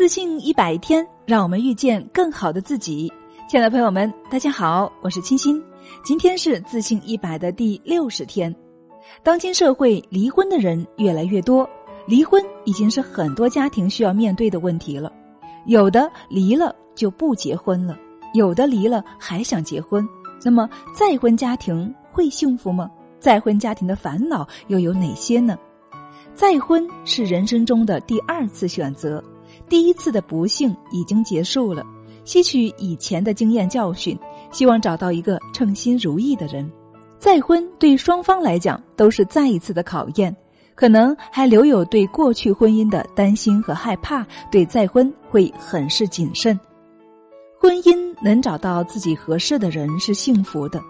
自信一百天，让我们遇见更好的自己。亲爱的朋友们，大家好，我是清新。今天是自信一百的第六十天。当今社会离婚的人越来越多，离婚已经是很多家庭需要面对的问题了。有的离了就不结婚了，有的离了还想结婚。那么再婚家庭会幸福吗？再婚家庭的烦恼又有哪些呢？再婚是人生中的第二次选择。第一次的不幸已经结束了，吸取以前的经验教训，希望找到一个称心如意的人。再婚对双方来讲都是再一次的考验，可能还留有对过去婚姻的担心和害怕，对再婚会很是谨慎。婚姻能找到自己合适的人是幸福的，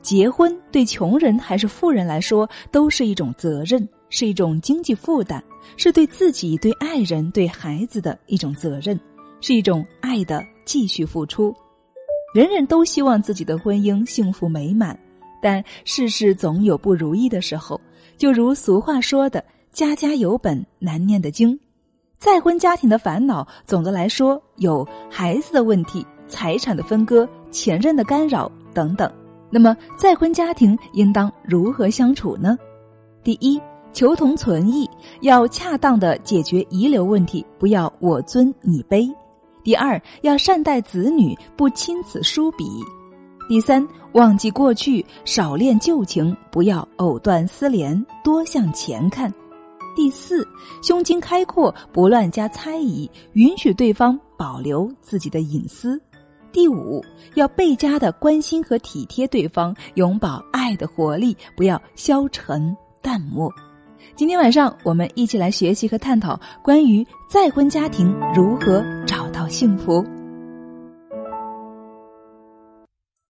结婚对穷人还是富人来说都是一种责任。是一种经济负担，是对自己、对爱人、对孩子的一种责任，是一种爱的继续付出。人人都希望自己的婚姻幸福美满，但世事总有不如意的时候。就如俗话说的：“家家有本难念的经。”再婚家庭的烦恼，总的来说有孩子的问题、财产的分割、前任的干扰等等。那么，再婚家庭应当如何相处呢？第一。求同存异，要恰当的解决遗留问题，不要我尊你卑。第二，要善待子女，不亲此疏彼。第三，忘记过去，少恋旧情，不要藕断丝连，多向前看。第四，胸襟开阔，不乱加猜疑，允许对方保留自己的隐私。第五，要倍加的关心和体贴对方，永葆爱的活力，不要消沉淡漠。今天晚上，我们一起来学习和探讨关于再婚家庭如何找到幸福。